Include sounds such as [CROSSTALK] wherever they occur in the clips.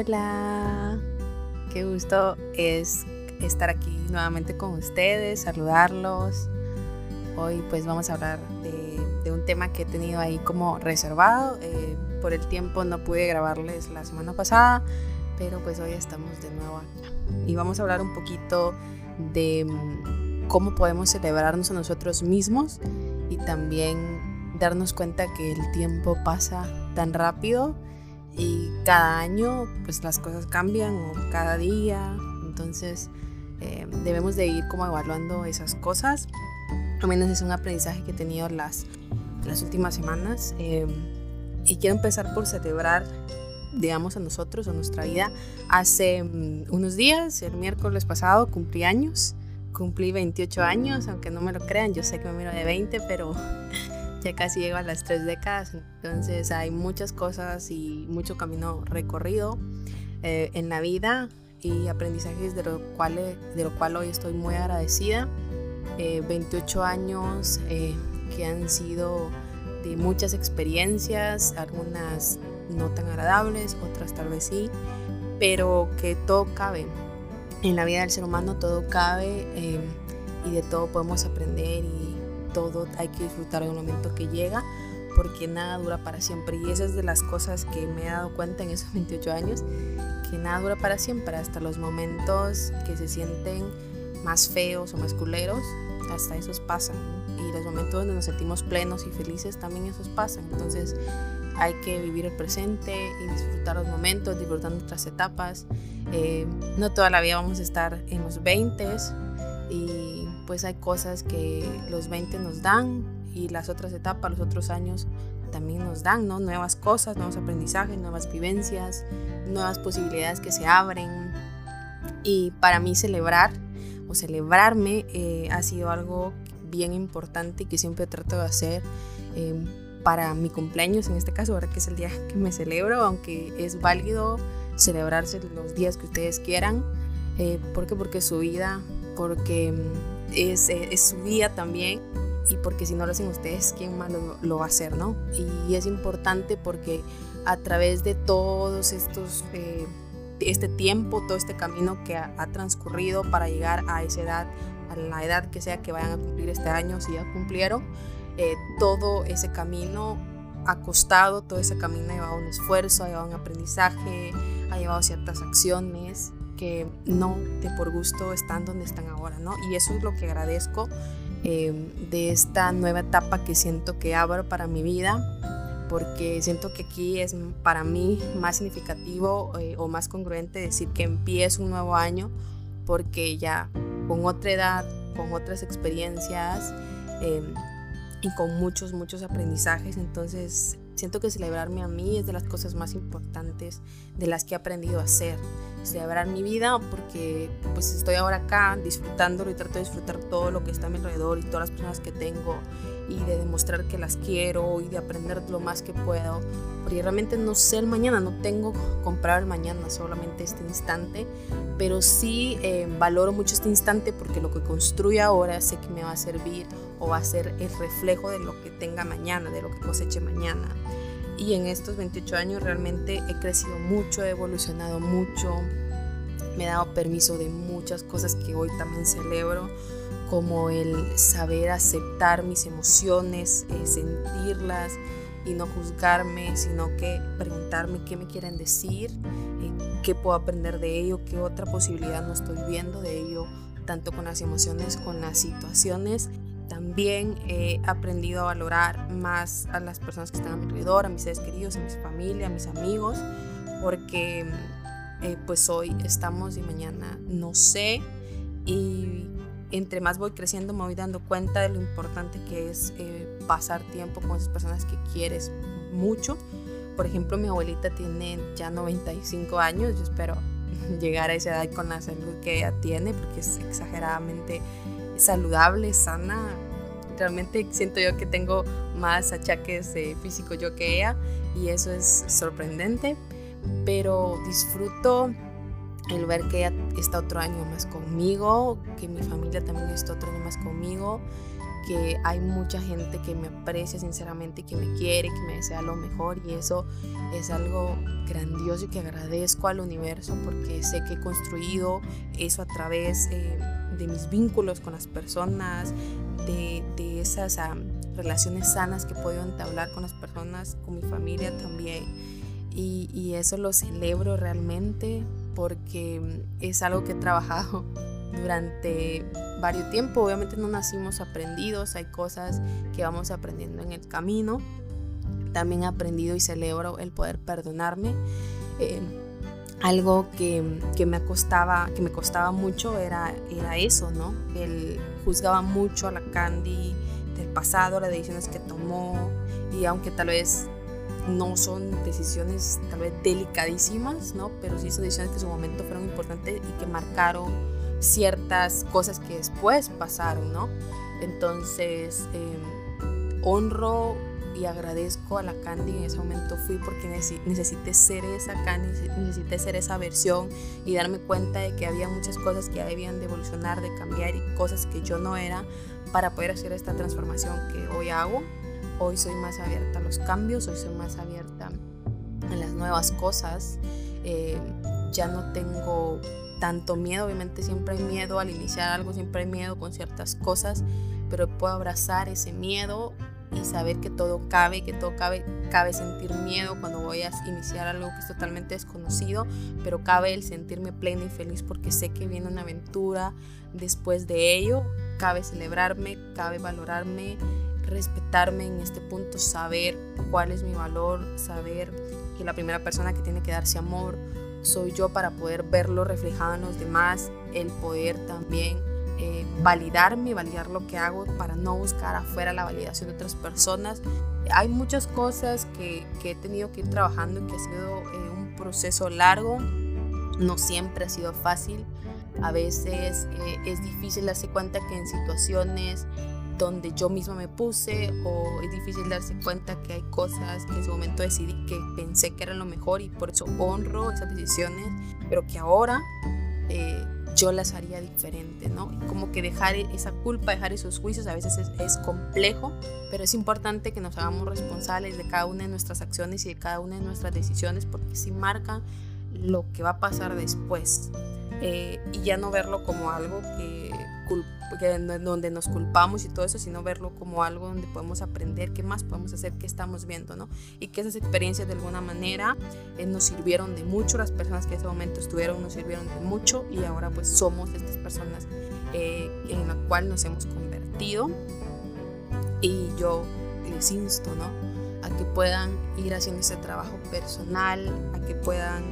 Hola, qué gusto es estar aquí nuevamente con ustedes, saludarlos. Hoy pues vamos a hablar de, un tema que he tenido ahí como reservado. Eh, por el tiempo no pude grabarles la semana pasada, pero pues hoy estamos de nuevo acá. Y vamos a hablar un poquito de mm, cómo podemos celebrarnos a nosotros mismos y también darnos cuenta que el tiempo pasa tan rápido y cada año pues las cosas cambian o cada día, entonces eh, debemos de ir como evaluando esas cosas. Al menos es un aprendizaje que he tenido las, las últimas semanas eh, y quiero empezar por celebrar digamos a nosotros, a nuestra vida. Hace mm, unos días, el miércoles pasado, cumplí años. Cumplí 28 años, aunque no me lo crean, yo sé que me miro de 20, pero [LAUGHS] ya casi llego a las tres décadas, entonces hay muchas cosas y mucho camino recorrido eh, en la vida y aprendizajes de lo cual, de lo cual hoy estoy muy agradecida. 28 eh, años eh, que han sido de muchas experiencias, algunas no tan agradables, otras tal vez sí, pero que todo cabe. En la vida del ser humano todo cabe y de todo podemos aprender y todo hay que disfrutar un momento que llega porque nada dura para siempre. Y esa es de las cosas que me he dado cuenta en esos [LAUGHS] 28 años que nada dura para siempre. Hasta los momentos que se sienten más feos o más culeros hasta esos pasan. Y los momentos donde nos sentimos plenos y felices también esos pasan. Entonces hay que vivir el presente y disfrutar los momentos disfrutar nuestras etapas. Eh, no toda la vida vamos a estar en los 20 y pues hay cosas que los 20 nos dan y las otras etapas, los otros años también nos dan, ¿no? Nuevas cosas, nuevos aprendizajes, nuevas vivencias, nuevas posibilidades que se abren. Y para mí celebrar o celebrarme eh, ha sido algo bien importante que siempre trato de hacer eh, para mi cumpleaños, en este caso, ahora que es el día que me celebro, aunque es válido celebrarse los días que ustedes quieran. Eh, ¿Por qué? Porque su vida, porque es, es, su día también y porque si no lo hacen ustedes, ¿quién más lo, va a hacer, no? Y es importante porque a través de todos estos, eh, este tiempo, todo este camino que ha, transcurrido para llegar a esa edad, a la edad que sea que vayan a cumplir este año, si ya cumplieron, eh, todo ese camino ha costado, todo ese camino ha llevado un esfuerzo, ha llevado un aprendizaje, ha llevado ciertas acciones que no de por gusto están donde están ahora, ¿no? Y eso es lo que agradezco eh, de esta nueva etapa que siento que abro para mi vida, porque siento que aquí es para mí más significativo eh, o más congruente decir que empiezo un nuevo año, porque ya con otra edad, con otras experiencias eh, y con muchos, muchos aprendizajes, entonces siento que celebrarme a mí es de las cosas más importantes de las que he aprendido a hacer. Celebrar mi vida porque pues estoy ahora acá disfrutándolo y trato de disfrutar todo lo que está a mi alrededor y todas las personas que tengo y de demostrar que las quiero y de aprender lo más que puedo porque realmente no sé el mañana, no tengo comprar el mañana, solamente este instante, pero sí eh, valoro mucho este instante porque lo que construyo ahora sé que me va a servir o va a ser el reflejo de lo que tenga mañana, de lo que coseche mañana. Y en estos 28 años realmente he crecido mucho, he evolucionado mucho, me he dado permiso de muchas cosas que hoy también celebro, como el saber aceptar mis emociones, eh, sentirlas y no juzgarme, sino que preguntarme qué me quieren decir, eh, qué puedo aprender de ello, qué otra posibilidad no estoy viendo de ello, tanto con las emociones, con las situaciones también he aprendido a valorar más a las personas que están a mi alrededor, a mis seres queridos, a mi familia, a mis amigos, porque eh, pues hoy estamos y mañana no sé. Y entre más voy creciendo me voy dando cuenta de lo importante que es eh, pasar tiempo con esas personas que quieres mucho. Por ejemplo, mi abuelita tiene ya 95 años, yo espero [LAUGHS] llegar a esa edad con la salud que ella tiene, porque es exageradamente saludable, sana. Realmente siento yo que tengo más achaques físicos yo que ella y eso es sorprendente, pero disfruto el ver que ella está otro año más conmigo, que mi familia también está otro año más conmigo, que hay mucha gente que me aprecia sinceramente, que me quiere, que me desea lo mejor y eso es algo grandioso y que agradezco al universo porque sé que he construido eso a través eh, de mis vínculos con las personas, de, esas relaciones sanas que puedo entablar con las personas, con mi familia también. Y, y eso lo celebro realmente porque es algo que he trabajado [LAUGHS] durante varios tiempo. Obviamente no nacimos aprendidos, hay cosas que vamos aprendiendo en el camino. También he aprendido y celebro el poder perdonarme. Eh, algo que, me costaba, que me costaba mucho era, era eso, ¿no? Él juzgaba mucho a la Candy del pasado, las decisiones que tomó y aunque tal vez no son decisiones tal vez delicadísimas, ¿no? Pero sí son decisiones que en su momento fueron importantes y que marcaron ciertas cosas que después pasaron, ¿no? Entonces, em, honro y agradezco a la Candy en ese momento fui porque necesité ser esa Candy, necesité ser esa versión y darme cuenta de que había muchas cosas que debían de evolucionar, de cambiar y cosas que yo no era para poder hacer esta transformación que hoy hago. Hoy soy más abierta a los cambios, hoy soy más abierta a las nuevas cosas. Eh, ya no tengo tanto miedo, obviamente siempre hay miedo al iniciar algo, siempre hay miedo con ciertas cosas, pero puedo abrazar ese miedo y saber que todo cabe, que todo cabe, cabe sentir miedo cuando voy a iniciar algo que es totalmente desconocido, pero cabe el sentirme plena y feliz porque sé que viene una aventura después de ello, cabe celebrarme, cabe valorarme, respetarme en este punto, saber cuál es mi valor, saber que la primera persona que tiene que darse amor soy yo para poder verlo reflejado en los demás, el poder también eh, validarme, validar lo que hago para no buscar afuera la validación de otras personas. Hay muchas cosas que, que he tenido que ir trabajando y que ha sido eh, un proceso largo, no siempre ha sido fácil. A veces eh, es difícil darse cuenta que en situaciones donde yo misma me puse o es difícil darse cuenta que hay cosas que en su momento decidí que pensé que era lo mejor y por eso honro esas decisiones, pero que ahora eh, yo las haría diferente, ¿no? Como que dejar esa culpa, dejar esos juicios a veces es, es, complejo, pero es importante que nos hagamos responsables de cada una de nuestras acciones y de cada una de nuestras decisiones porque sí marcan lo que va a pasar después. Eh, y ya no verlo como algo que, donde nos culpamos y todo eso, sino verlo como algo donde podemos aprender qué más podemos hacer, qué estamos viendo, ¿no? Y que esas experiencias de alguna manera eh, nos sirvieron de mucho, las personas que en ese momento estuvieron nos sirvieron de mucho y ahora pues somos estas personas eh, en la cual nos hemos convertido. Y yo les insto, ¿no? A que puedan ir haciendo ese trabajo personal, a que puedan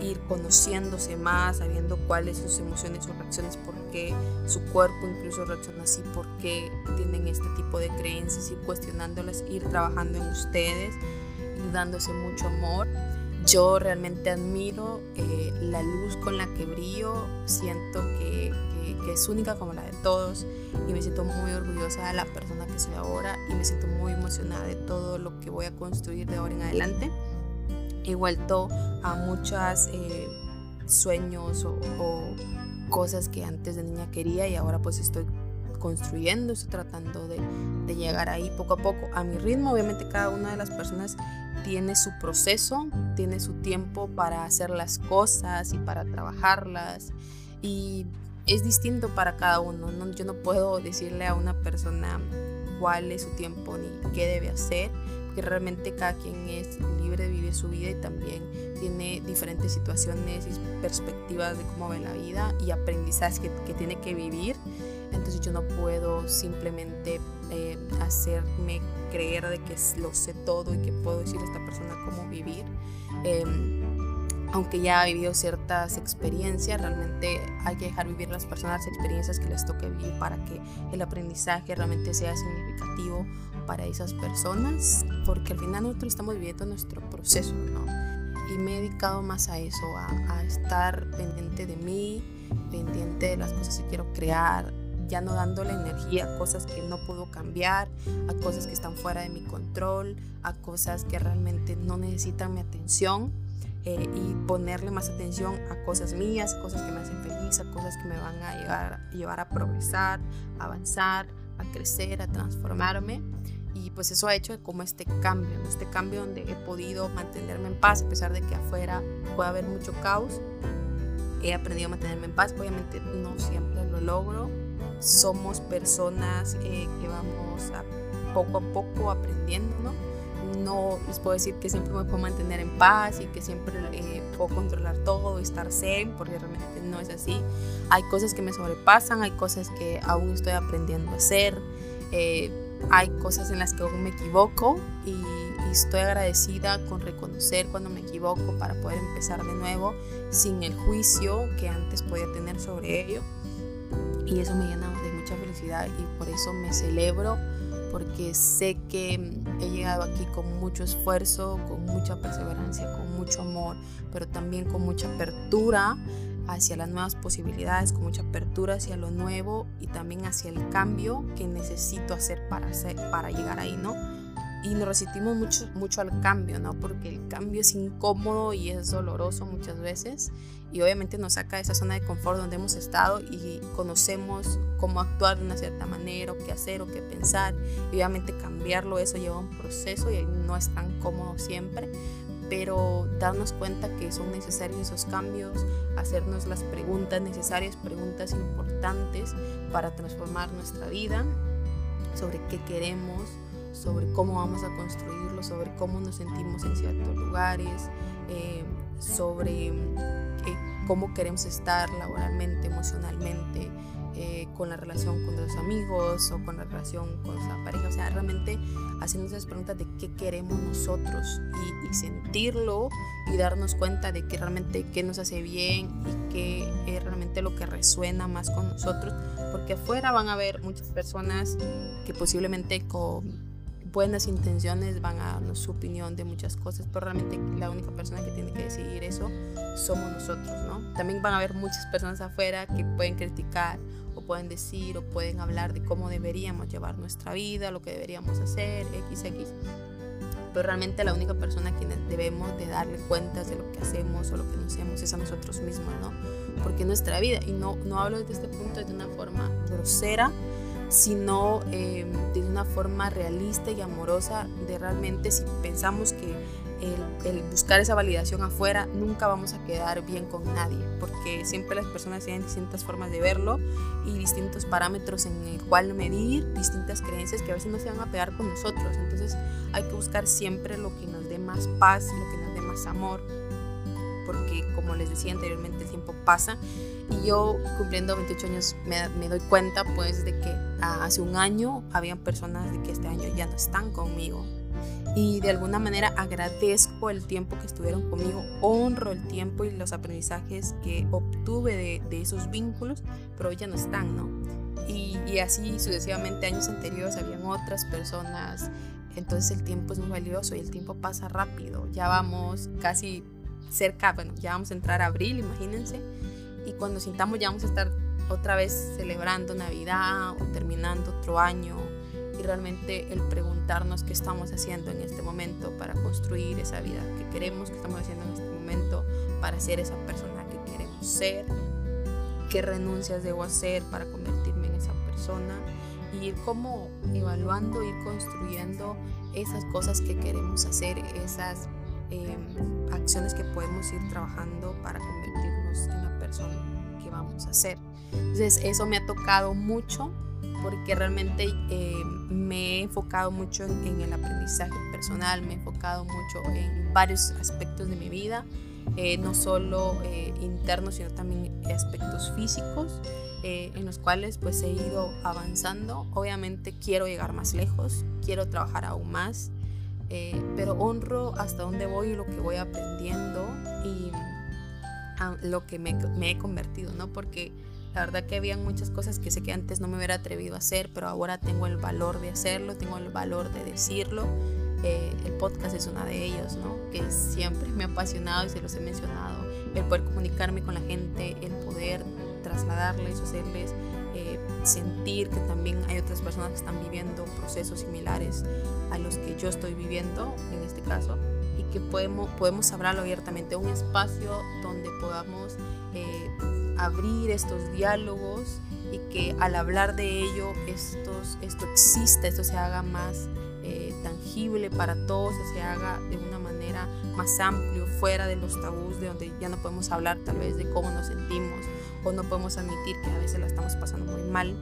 ir conociéndose más, sabiendo cuáles sus emociones o reacciones, por qué su cuerpo incluso reacciona así, por qué tienen este tipo de creencias, ir cuestionándolas, ir trabajando en ustedes, ir dándose mucho amor. Yo realmente admiro eh, la luz con la que brillo, siento que, que, es única como la de todos y me siento muy orgullosa de la persona que soy ahora y me siento muy emocionada de todo lo que voy a construir de ahora en adelante vuelto a muchos eh, sueños o, cosas que antes de niña quería y ahora pues estoy construyendo, estoy tratando de, de, llegar ahí poco a poco a mi ritmo. Obviamente cada una de las personas tiene su proceso, tiene su tiempo para hacer las cosas y para trabajarlas y es distinto para cada uno. ¿no? Yo no puedo decirle a una persona cuál es su tiempo ni qué debe hacer que realmente cada quien es libre de vivir su vida y también tiene diferentes situaciones y perspectivas de cómo ve la vida y aprendizajes que, que tiene que vivir. Entonces yo no puedo simplemente eh, hacerme creer de que lo sé todo y que puedo decir a esta persona cómo vivir. Em, aunque ya ha vivido ciertas experiencias, realmente hay que dejar vivir las personas las experiencias que les toque vivir para que el aprendizaje realmente sea significativo para esas personas, porque al final nosotros estamos viviendo nuestro proceso, ¿no? Y me he dedicado más a eso, a, estar pendiente de mí, pendiente de las cosas que quiero crear, ya no dándole energía a cosas que no puedo cambiar, a cosas que están fuera de mi control, a cosas que realmente no necesitan mi atención eh, y ponerle más atención a cosas mías, cosas que me hacen feliz, a cosas que me van a llevar, llevar a progresar, a avanzar, a crecer, a transformarme. Y pues eso ha hecho como este cambio, este cambio donde he podido mantenerme en paz, a pesar de que afuera puede haber mucho caos. He aprendido a mantenerme en paz, obviamente no siempre lo logro. Somos personas eh, que vamos a poco a poco aprendiendo, ¿no? no les puedo decir que siempre me puedo mantener en paz y que siempre eh, puedo controlar todo y estar zen, porque realmente no es así. Hay cosas que me sobrepasan, hay cosas que aún estoy aprendiendo a hacer, eh, hay cosas en las que aún me equivoco y, y, estoy agradecida con reconocer cuando me equivoco para poder empezar de nuevo sin el juicio que antes podía tener sobre ello. Y eso me llena de mucha felicidad y por eso me celebro porque sé que he llegado aquí con mucho esfuerzo, con mucha perseverancia, con mucho amor, pero también con mucha apertura hacia las nuevas posibilidades, con mucha apertura hacia lo nuevo y también hacia el cambio que necesito hacer para, hacer, para llegar ahí, ¿no? Y nos resistimos mucho, mucho al cambio, ¿no? Porque el cambio es incómodo y es doloroso muchas veces y obviamente nos saca de esa zona de confort donde hemos estado y conocemos cómo actuar de una cierta manera o qué hacer o qué pensar y obviamente cambiarlo eso lleva un proceso y no es tan cómodo siempre pero darnos cuenta que son necesarios esos cambios, hacernos las preguntas necesarias, preguntas importantes para transformar nuestra vida, sobre qué queremos, sobre cómo vamos a construirlo, sobre cómo nos sentimos en ciertos lugares, eh, sobre cómo queremos estar laboralmente, emocionalmente, eh, con la relación con los amigos o con la relación con la pareja. O sea, realmente haciendo esas preguntas de qué queremos nosotros y, sentirlo y darnos cuenta de que realmente qué nos hace bien y qué es realmente lo que resuena más con nosotros. Porque afuera van a haber muchas personas que posiblemente con buenas intenciones van a darnos su opinión de muchas cosas, pero realmente la única persona que tiene que decidir eso somos nosotros, ¿no? También van a haber muchas personas afuera que pueden criticar pueden decir o pueden hablar de cómo deberíamos llevar nuestra vida, lo que deberíamos hacer, XX. Pero realmente la única persona a quien debemos de darle cuentas de lo que hacemos o lo que no hacemos es a nosotros mismos, ¿no? Porque nuestra vida, y no, no hablo desde este punto de una forma grosera, sino eh, de una forma realista y amorosa de realmente si pensamos que el, buscar esa validación afuera nunca vamos a quedar bien con nadie porque siempre las personas tienen distintas formas de verlo y distintos parámetros en el cual medir distintas creencias que a veces no se van a pegar con nosotros. Entonces hay que buscar siempre lo que nos dé más paz lo que nos dé más amor porque como les decía anteriormente el tiempo pasa y yo cumpliendo 28 años me, doy cuenta pues de que ah, hace un año habían personas de que este año ya no están conmigo y de alguna manera agradezco el tiempo que estuvieron conmigo, honro el tiempo y los aprendizajes que obtuve de, de esos vínculos, pero ya no están, ¿no? Y, y, así sucesivamente años anteriores habían otras personas, entonces el tiempo es muy valioso y el tiempo pasa rápido, ya vamos casi cerca, bueno, ya vamos a entrar a abril, imagínense, y cuando sintamos ya vamos a estar otra vez celebrando Navidad o terminando otro año. Y realmente el preguntarnos qué estamos haciendo en este momento para construir esa vida que queremos, qué estamos haciendo en este momento para ser esa persona que queremos ser, qué renuncias debo hacer para convertirme en esa persona y ir como evaluando, ir construyendo esas cosas que queremos hacer, esas eh, acciones que podemos ir trabajando para convertirnos en la persona que vamos a ser. Entonces eso me ha tocado mucho porque realmente eh, me he enfocado mucho en, el aprendizaje personal, me he enfocado mucho en varios aspectos de mi vida, eh, no solo eh, internos, sino también aspectos físicos. en los cuales pues he ido avanzando. Obviamente quiero llegar más lejos, quiero trabajar aún más, eh, pero honro hasta dónde voy y lo que voy aprendiendo y lo que me, me, he convertido, ¿no? Porque la verdad que habían muchas cosas que sé que antes no me hubiera atrevido a hacer, pero ahora tengo el valor de hacerlo, tengo el valor de decirlo. Eh, el podcast es una de ellos, ¿no? Que siempre me ha apasionado y se los he mencionado. El poder comunicarme con la gente, el poder trasladarles, hacerles eh, sentir que también hay otras personas que están viviendo procesos similares a los que yo estoy viviendo en este caso y que podemos, podemos hablarlo abiertamente, un espacio donde podamos eh, abrir estos diálogos y que al hablar de ello estos, esto exista, esto se haga más eh, tangible para todos, se haga de una manera más amplio, fuera de los tabús, de donde ya no podemos hablar tal vez de cómo nos sentimos o no podemos admitir que a veces la estamos pasando muy mal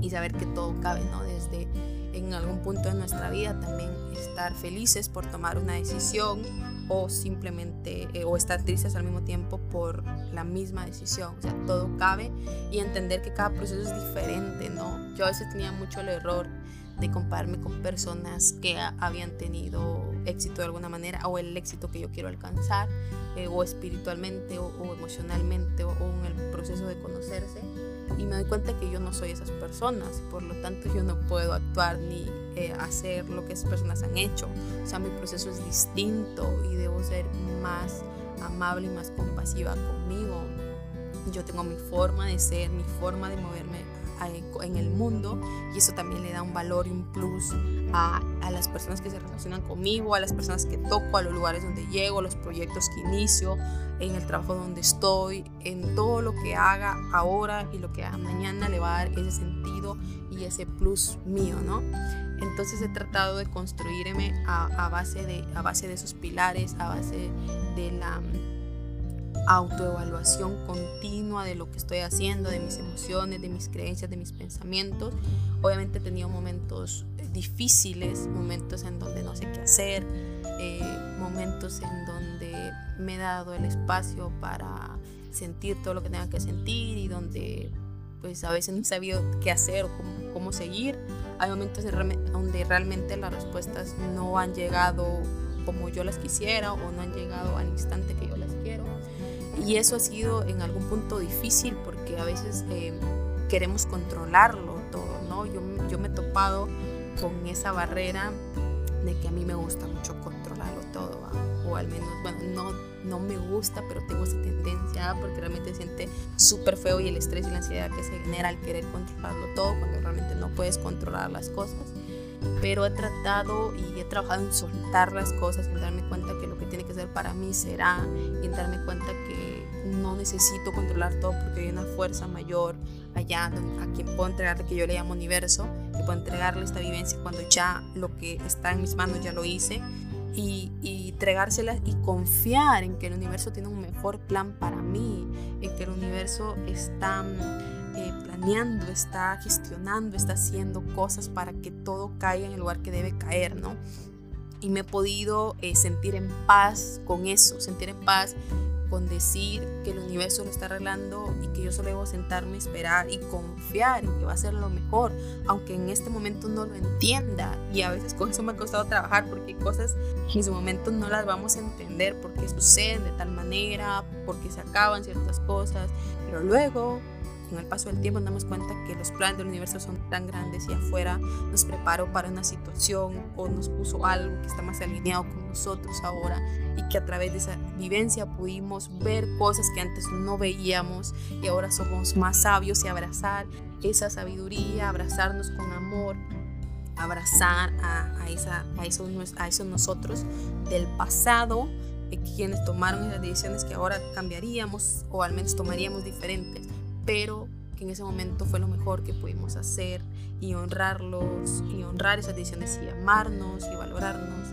y saber que todo cabe, ¿no? Desde en algún punto de nuestra vida también estar felices por tomar una decisión o simplemente eh, o estar tristes al mismo tiempo por la misma decisión, o sea, todo cabe y entender que cada proceso es diferente, ¿no? Yo a veces tenía mucho el error de compararme con personas que habían tenido éxito de alguna manera o el éxito que yo quiero alcanzar eh, o espiritualmente o, emocionalmente o, o, en el proceso de conocerse y me doy cuenta que yo no soy esas personas por lo tanto yo no puedo actuar ni eh, hacer lo que esas personas han hecho. O sea mi proceso es distinto y debo ser más amable y más compasiva conmigo. Yo tengo mi forma de ser mi forma de moverme en el mundo y eso también le da un valor y un plus a, a, las personas que se relacionan conmigo, a las personas que toco, a los lugares donde llego, los proyectos que inicio, en el trabajo donde estoy, en todo lo que haga ahora y lo que haga mañana le va a dar ese sentido y ese plus mío, ¿no? Entonces he tratado de construirme a, a base, de, a base de esos pilares, a base de la autoevaluación continua de lo que estoy haciendo, de mis emociones, de mis creencias, de mis pensamientos. Obviamente he tenido momentos difíciles, momentos en donde no sé qué hacer, eh, momentos en donde me he dado el espacio para sentir todo lo que tenga que sentir y donde pues a veces no he sabido qué hacer o cómo, cómo seguir. Hay momentos donde realmente las respuestas no han llegado como yo las quisiera o no han llegado al instante que yo las quiero. Y eso ha sido en algún punto difícil porque a veces eh, queremos controlarlo todo, ¿no? Yo, yo me he topado con esa barrera de que a mí me gusta mucho controlarlo todo, o al menos, bueno, no, no me gusta, pero tengo esa tendencia porque realmente siente súper feo y el estrés y la ansiedad que se genera al querer controlarlo todo cuando realmente no puedes controlar las cosas. Pero he tratado y he trabajado en soltar las cosas, en darme cuenta que lo que tiene que ser para mí será, y en darme cuenta que no necesito controlar todo porque hay una fuerza mayor allá a quien puedo entregarle, que yo le llamo universo, que puedo entregarle esta vivencia cuando ya lo que está en mis manos ya lo hice. Y, y entregársela y confiar en que el universo tiene un mejor plan para mí, en que el universo está eh, está gestionando, está haciendo cosas para que todo caiga en el lugar que debe caer, ¿no? Y me he podido eh, sentir en paz con eso, sentir en paz con decir que el universo lo está arreglando y que yo solo debo sentarme, esperar y confiar en que va a ser lo mejor, aunque en este momento no lo entienda. Y a veces con eso me ha costado trabajar porque cosas en su momento no las vamos a entender porque suceden de tal manera, porque se acaban ciertas cosas, pero luego con el paso del tiempo nos damos cuenta que los planes del universo son tan grandes y afuera nos preparó para una situación o nos puso algo que está más alineado con nosotros ahora y que a través de esa vivencia pudimos ver cosas que antes no veíamos y ahora somos más sabios y abrazar esa sabiduría, abrazarnos con amor, abrazar a, esa, a, eso, a esos nosotros del pasado, quienes tomaron esas decisiones que ahora cambiaríamos o al menos tomaríamos diferentes pero que en ese momento fue lo mejor que pudimos hacer y honrarlos y honrar esas decisiones y amarnos y valorarnos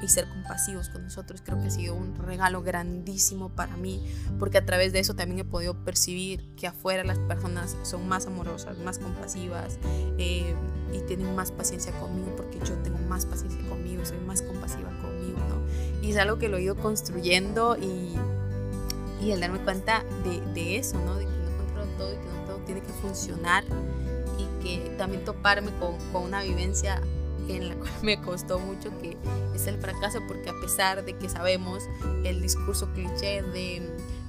y, y, ser compasivos con nosotros. Creo que ha sido un regalo grandísimo para mí porque a través de eso también he podido percibir que afuera las personas son más amorosas, más compasivas eh, y tienen más paciencia conmigo porque yo tengo más paciencia conmigo, soy más compasiva conmigo, ¿no? Y es algo que lo he ido construyendo y, y el darme cuenta de, de eso, ¿no? De todo y que no todo tiene que funcionar y que también toparme con, con una vivencia en la cual [LAUGHS] me costó mucho que es el fracaso porque a pesar de que sabemos el discurso cliché de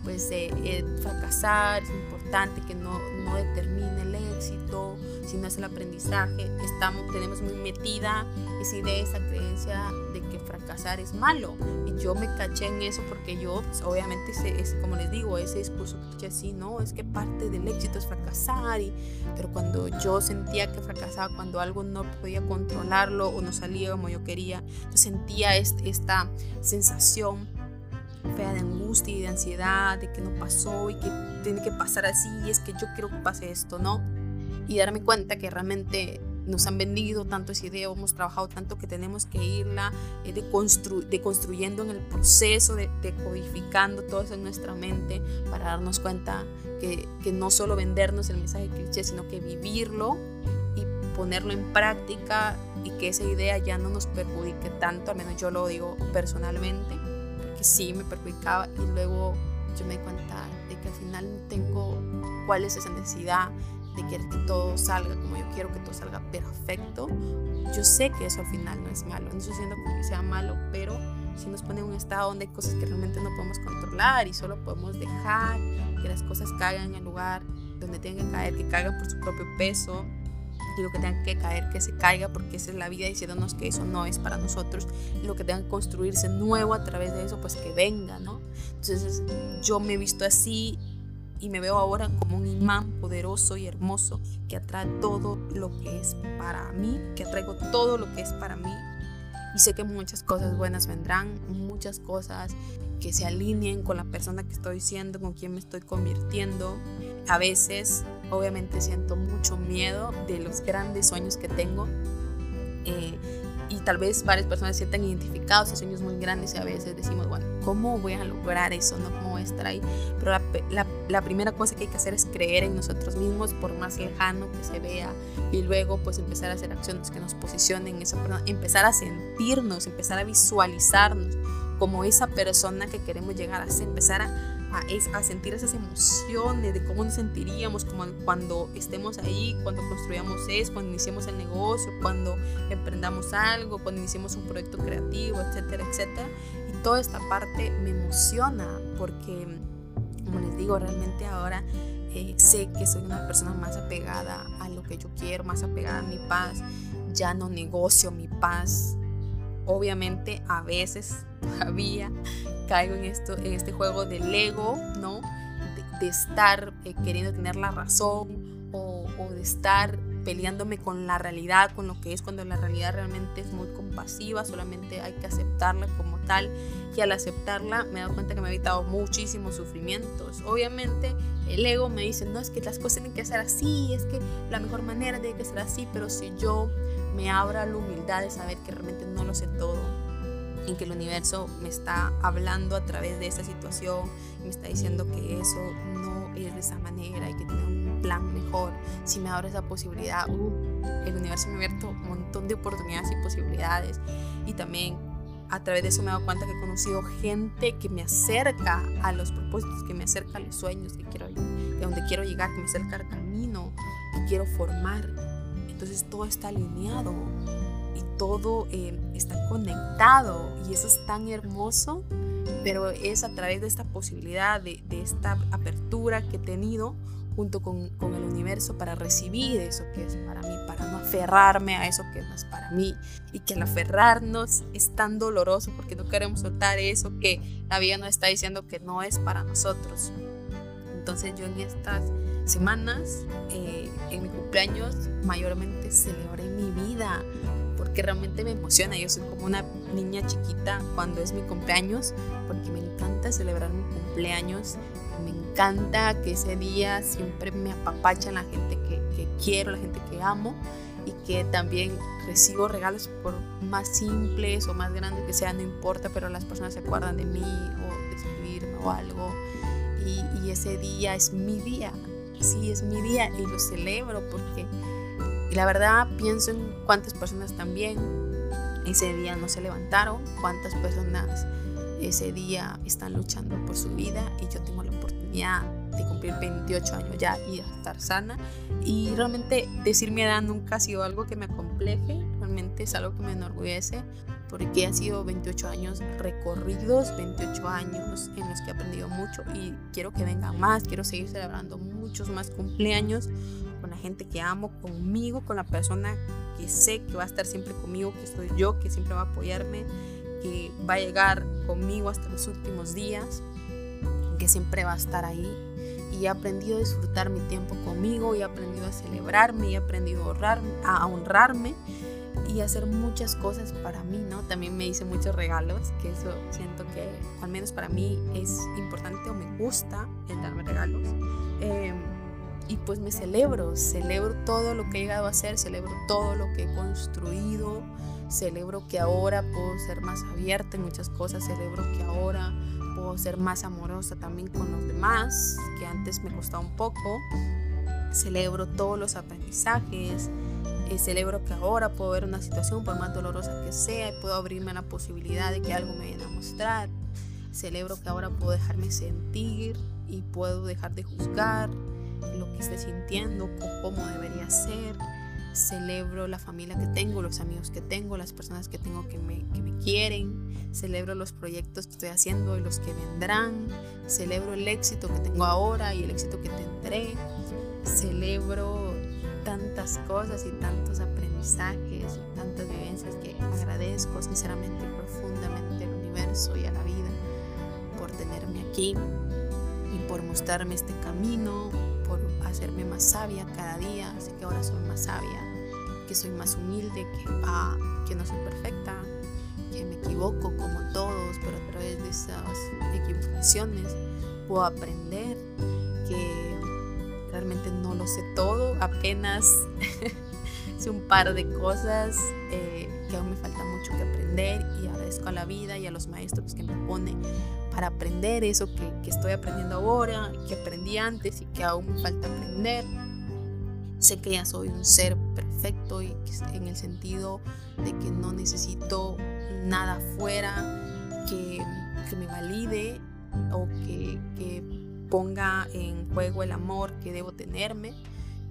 pues eh, fracasar es importante que no, no determine el éxito sino es el aprendizaje estamos tenemos muy metida esa idea esa creencia de que fracasar es malo. Y yo me caché en eso porque yo pues, obviamente ese, como les digo ese discurso que así no es que parte del éxito es fracasar y pero cuando yo sentía que fracasaba cuando algo no podía controlarlo o no salía como yo quería yo sentía este, esta sensación fea de angustia y de ansiedad, de que no pasó y que tiene que pasar así, y es que yo quiero que pase esto, ¿no? Y darme cuenta que realmente nos han vendido tanto esa idea, hemos trabajado tanto que tenemos que irla eh, deconstruyendo en el proceso, de, decodificando todo eso en nuestra mente para darnos cuenta que, que no solo vendernos el mensaje cliché, sino que vivirlo y ponerlo en práctica y que esa idea ya no nos perjudique tanto, al menos yo lo digo personalmente, porque sí me perjudicaba y luego yo me di cuenta de que al final tengo cuál es esa necesidad de querer que todo salga como yo quiero, que todo salga perfecto. Yo sé que eso al final no es malo, no estoy diciendo que sea malo, pero si nos pone en un estado donde hay cosas que realmente no podemos controlar y solo podemos dejar que las cosas caigan en el lugar donde tienen que caer, que caigan por su propio peso, digo que tenga que caer, que se caiga, porque esa es la vida diciéndonos que eso no es para nosotros, lo que tenga que construirse nuevo a través de eso, pues que venga, ¿no? Entonces yo me he visto así y me veo ahora como un imán poderoso y hermoso que atrae todo lo que es para mí, que atraigo todo lo que es para mí. Y sé que muchas cosas buenas vendrán, muchas cosas que se alineen con la persona que estoy siendo, con quien me estoy convirtiendo. A veces, obviamente, siento mucho miedo de los grandes sueños que tengo. Eh, y tal vez varias personas se sientan identificados en sueños muy grandes y a veces decimos, bueno, ¿cómo voy a lograr eso? ¿no? ¿Cómo voy a estar ahí? Pero la, la, la, primera cosa que hay que hacer es creer en nosotros mismos, por más lejano que se vea, y luego pues empezar a hacer acciones que nos posicionen, esa, empezar a sentirnos, empezar a visualizarnos como esa persona que queremos llegar a ser, empezar a a, a, sentir esas emociones de cómo nos sentiríamos como cuando estemos ahí, cuando construyamos eso, cuando iniciemos el negocio, cuando emprendamos algo, cuando iniciemos un proyecto creativo, etcétera, etcétera. Y toda esta parte me emociona porque, como les digo, realmente ahora eh, sé que soy una persona más apegada a lo que yo quiero, más apegada a mi paz. Ya no negocio mi paz. Obviamente a veces [LAUGHS] todavía caigo en, esto, en este juego del ego, ¿no? De, estar eh, queriendo tener la razón o, o de estar peleándome con la realidad, con lo que es cuando la realidad realmente es muy compasiva, solamente hay que aceptarla como tal y al aceptarla me he dado cuenta que me ha evitado muchísimos sufrimientos. Obviamente el ego me dice, no es que las cosas tienen que ser así, es que la mejor manera tiene que ser así, pero si yo me abro la humildad de saber que realmente no lo sé todo, en que el universo me está hablando a través de esta situación me está diciendo que eso no es de esa manera y que tiene un plan mejor. Si me abro esa posibilidad, uh, el universo me ha abierto un montón de oportunidades y posibilidades. Y también a través de eso me he dado cuenta que he conocido gente que me acerca a los propósitos, que me acerca a los sueños que quiero, de donde quiero llegar, que me acerca al camino que quiero formar. Entonces todo está alineado todo eh, está conectado y eso es tan hermoso, pero es a través de esta posibilidad, de, esta apertura que he tenido junto con, con, el universo para recibir eso que es para mí, para no aferrarme a eso que no es para mí y que al aferrarnos es tan doloroso porque no queremos soltar eso que la vida nos está diciendo que no es para nosotros. Entonces yo en estas semanas, eh, en mi cumpleaños, mayormente celebré mi vida, que realmente me emociona. Yo soy como una niña chiquita cuando es mi cumpleaños, porque me encanta celebrar mi cumpleaños. Me encanta que ese día siempre me apapachan la gente que, que quiero, la gente que amo y que también recibo regalos por más simples o más grandes que sean, no importa, pero las personas se acuerdan de mí o de escribirme o algo. Y, y ese día es mi día, sí, es mi día y lo celebro porque y la verdad pienso en cuántas personas también ese día no se levantaron, cuántas personas ese día están luchando por su vida y yo tengo la oportunidad de cumplir 28 años ya y estar sana. Y realmente decir mi edad nunca ha sido algo que me acompleje, realmente es algo que me enorgullece porque han sido 28 años recorridos, 28 años en los que he aprendido mucho y quiero que vengan más, quiero seguir celebrando muchos más cumpleaños con la gente que amo, conmigo, con la persona que sé que va a estar siempre conmigo, que soy yo, que siempre va a apoyarme, que va a llegar conmigo hasta los últimos días, que siempre va a estar ahí. Y he aprendido a disfrutar mi tiempo conmigo, y he aprendido a celebrarme, y he aprendido a honrarme, a y hacer muchas cosas para mí, ¿no? También me hice muchos regalos, que eso siento que al menos para mí es importante o me gusta el darme regalos. Em, y pues me celebro, celebro todo lo que he llegado a hacer, celebro todo lo que he construido, celebro que ahora puedo ser más abierta en muchas cosas, celebro que ahora puedo ser más amorosa también con los demás, que antes me costaba un poco, celebro todos los aprendizajes, eh, celebro que ahora puedo ver una situación por más dolorosa que sea y puedo abrirme a la posibilidad de que algo me viene a mostrar, celebro que ahora puedo dejarme sentir y puedo dejar de juzgar lo que esté sintiendo, cómo debería ser. Celebro la familia que tengo, los amigos que tengo, las personas que tengo que me, que me quieren. Celebro los proyectos que estoy haciendo y los que vendrán. Celebro el éxito que tengo ahora y el éxito que tendré. Celebro tantas cosas y tantos aprendizajes y tantas vivencias que agradezco sinceramente y profundamente al universo y a la vida por tenerme aquí y por mostrarme este camino, hacerme más sabia cada día. Sé que ahora soy más sabia, que soy más humilde, que, ah, que no soy perfecta, que me equivoco como todos, pero a través de esas equivocaciones puedo aprender que realmente no lo sé todo, apenas [LAUGHS] sé un par de cosas eh, que aún me falta mucho que aprender y agradezco a la vida y a los maestros que me ponen para aprender eso que, que estoy aprendiendo ahora, que aprendí antes y que aún me falta aprender. Sé que ya soy un ser perfecto y en el sentido de que no necesito nada fuera que, que me valide o que, que, ponga en juego el amor que debo tenerme,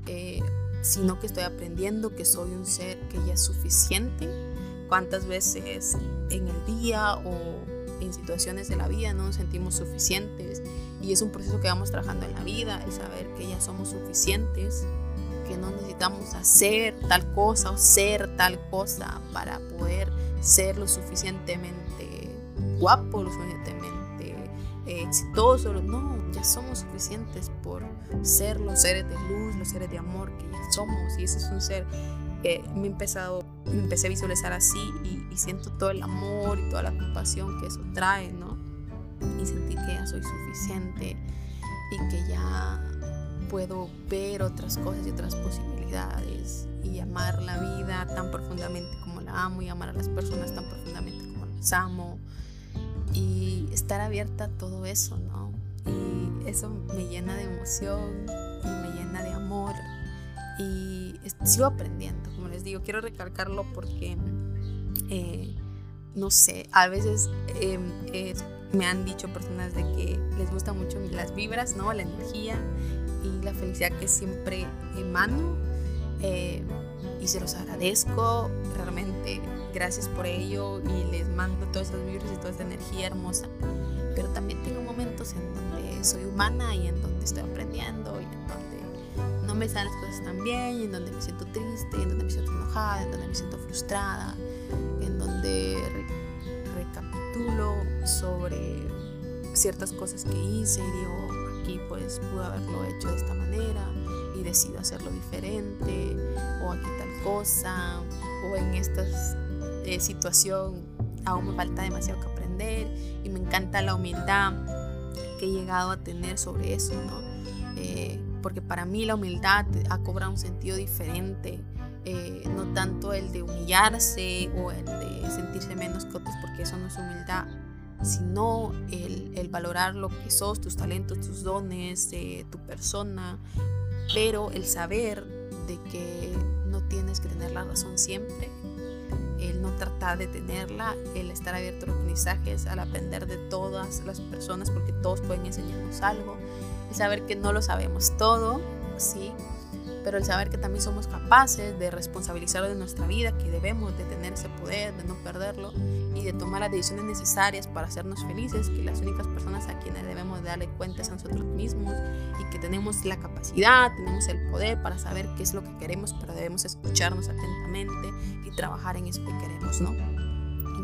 eh, sino que estoy aprendiendo que soy un ser que ya es suficiente. Cuántas veces en el día o en situaciones de la vida no nos sentimos suficientes. Y es un proceso que vamos trabajando en la vida, el saber que ya somos suficientes, que no necesitamos hacer tal cosa o ser tal cosa para poder ser lo suficientemente guapo, lo suficientemente eh, exitoso, no, ya somos suficientes por ser los seres de luz, los seres de amor que ya somos. Y ese es un ser que me he empezado me empecé a visualizar así y, siento todo el amor y toda la compasión que eso trae, ¿no? Y sentí que ya soy suficiente y que ya puedo ver otras cosas y otras posibilidades y amar la vida tan profundamente como la amo y amar a las personas tan profundamente como las amo y estar abierta a todo eso, ¿no? Y eso me llena de emoción y me llena de amor y sigo aprendiendo, digo, quiero recalcarlo porque, eh, no sé, a veces em, me han dicho personas de que les gustan mucho las vibras, ¿no? La energía y la felicidad que siempre emano eh, y se los agradezco, realmente gracias por ello y les mando todas esas vibras y toda esa energía hermosa. Pero también tengo momentos en donde soy humana y en donde estoy aprendiendo no me salen las cosas tan bien, en donde me siento triste, en donde me siento enojada, en donde me siento frustrada, en donde recapitulo sobre ciertas cosas que hice y digo, aquí pues pude haberlo hecho de esta manera y decido hacerlo diferente, o aquí tal cosa, o en esta eh, situación aún me falta demasiado que aprender y me encanta la humildad que he llegado a tener sobre eso, ¿no? Eh, porque para mí la humildad ha cobrado un sentido diferente, eh, no tanto el de humillarse o el de sentirse menos que otros, porque eso no es humildad, sino el, el valorar lo que sos, tus talentos, tus dones, eh, tu persona, pero el saber de que no tienes que tener la razón siempre, el no tratar de tenerla, el estar abierto a los aprendizajes, al aprender de todas las personas, porque todos pueden enseñarnos algo, el saber que no lo sabemos todo, sí, pero el saber que también somos capaces de responsabilizar de nuestra vida, que debemos de tener ese poder, de no perderlo y de tomar las decisiones necesarias para hacernos felices, que las únicas personas a quienes debemos de darle cuentas a nosotros mismos y que tenemos la capacidad, tenemos el poder para saber qué es lo que queremos, pero debemos escucharnos atentamente y trabajar en eso que queremos, ¿no?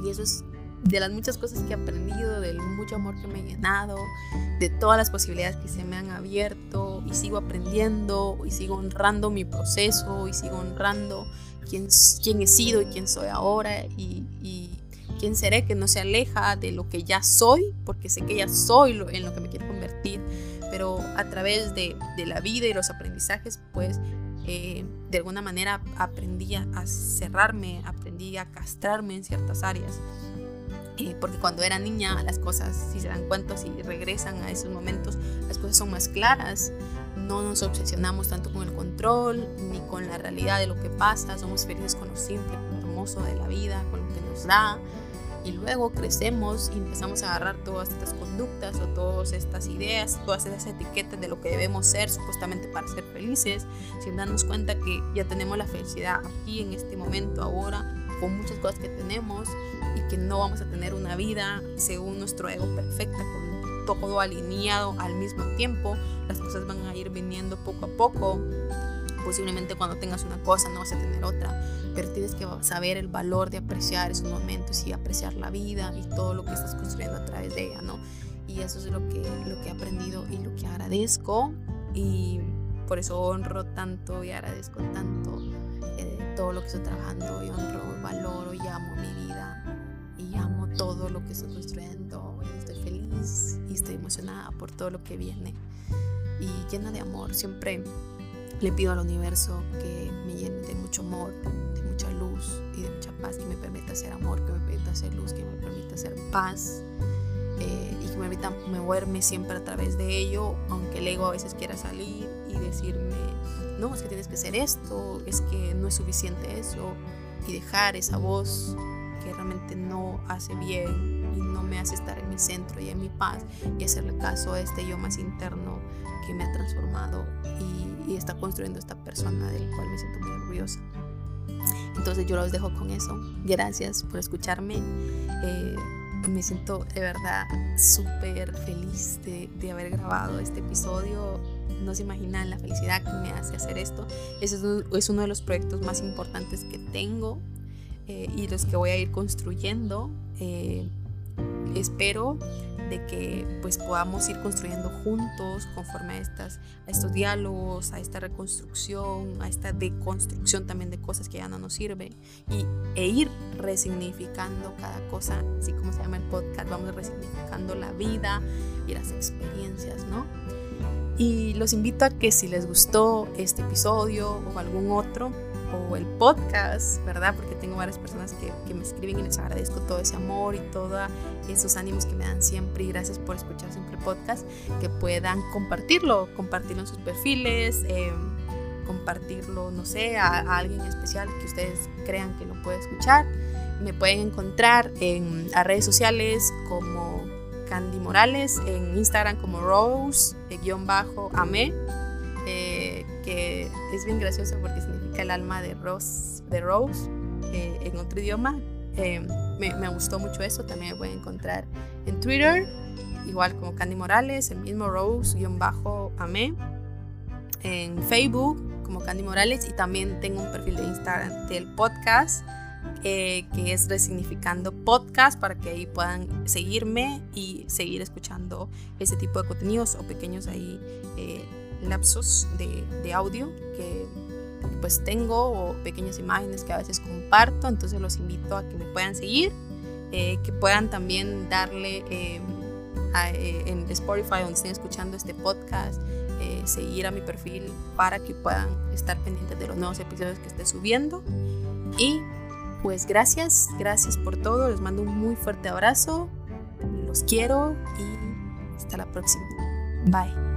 Y eso es de las muchas cosas que he aprendido, del mucho amor que me he llenado, de todas las posibilidades que se me han abierto y sigo aprendiendo y sigo honrando mi proceso y sigo honrando quién, quién he sido y quién soy ahora y, quién seré que no se aleja de lo que ya soy, porque sé que ya soy lo, en lo que me quiero convertir, pero a través de, de la vida y los aprendizajes, pues eh, de alguna manera aprendí a cerrarme, aprendí a castrarme en ciertas áreas. Eh, porque cuando era niña las cosas, si se dan cuenta, si regresan a esos momentos, las cosas son más claras, no nos obsesionamos tanto con el control ni con la realidad de lo que pasa, somos felices con lo simple, con lo hermoso de la vida, con lo que nos da. Y luego crecemos y empezamos a agarrar todas estas conductas o todas estas ideas, todas esas etiquetas de lo que debemos ser supuestamente para ser felices, sin darnos cuenta que ya tenemos la felicidad aquí, en este momento, ahora, con muchas cosas que tenemos y que no vamos a tener una vida según nuestro ego perfecta, con todo alineado al mismo tiempo. Las cosas van a ir viniendo poco a poco. Posiblemente cuando tengas una cosa no vas a tener otra, pero tienes que saber el valor de apreciar esos momentos y apreciar la vida y todo lo que estás construyendo a través de ella, ¿no? Y eso es lo que, lo que he aprendido y lo que agradezco y por eso honro tanto y agradezco tanto eh, todo lo que estoy trabajando y honro, valoro y amo mi y amo todo lo que estoy construyendo estoy feliz y estoy emocionada por todo lo que viene y llena de amor. Siempre le pido al universo que me llene de mucho amor, de mucha luz y de mucha paz, que me permita ser amor, que me permita ser luz, que me permita ser paz. Eh, y que me permita moverme siempre a través de ello, aunque el ego a veces quiera salir y decirme, no, es que tienes que hacer esto, es que no es suficiente eso, y dejar esa voz que realmente no hace bien y no me hace estar en mi centro y en mi paz y hacerle caso a este yo más interno que me ha transformado y, está construyendo esta persona del cual me siento muy orgullosa. Entonces yo los dejo con eso. Gracias por escucharme. Eh, me siento de verdad súper feliz de, de haber grabado este episodio no se imaginan la felicidad que me hace hacer esto. Ese es uno de los proyectos más importantes que tengo eh, y los que voy a ir construyendo. Eh, espero de que pues podamos ir construyendo juntos conforme a, estas, a estos diálogos, a esta reconstrucción, a esta deconstrucción también de cosas que ya no nos sirven y, e ir resignificando cada cosa, así como se llama el podcast, vamos resignificando la vida y las experiencias, ¿no? Y los invito a que si les gustó este episodio o algún otro, o el podcast, ¿verdad? Porque tengo varias personas que, que, me escriben y les agradezco todo ese amor y todos esos ánimos que me dan siempre y gracias por escuchar siempre el podcast, que puedan compartirlo, compartirlo en sus perfiles, eh, compartirlo, no sé, a, a, alguien especial que ustedes crean que lo puede escuchar. Me pueden encontrar en las redes sociales como Candy Morales, en Instagram como Rose-Ame, eh, que es bien gracioso porque significa el alma de Rose, de Rose eh, en otro idioma. Eh, me, me, gustó mucho eso, también me pueden encontrar en Twitter, igual como Candy Morales, el mismo Rose-Ame, en Facebook como Candy Morales y también tengo un perfil de Instagram del podcast eh, que es Resignificando Podcast, para que ahí puedan seguirme y seguir escuchando ese tipo de contenidos o pequeños ahí lapsos de, de audio que pues tengo pequeñas imágenes que a veces comparto, entonces los invito a que me puedan seguir, eh, que puedan también darle a, eh, en Spotify donde estén escuchando este podcast, eh, seguir a mi perfil para que puedan estar pendientes de los nuevos episodios que esté subiendo y pues gracias, gracias por todo, les mando un muy fuerte abrazo, los quiero y hasta la próxima. Bye.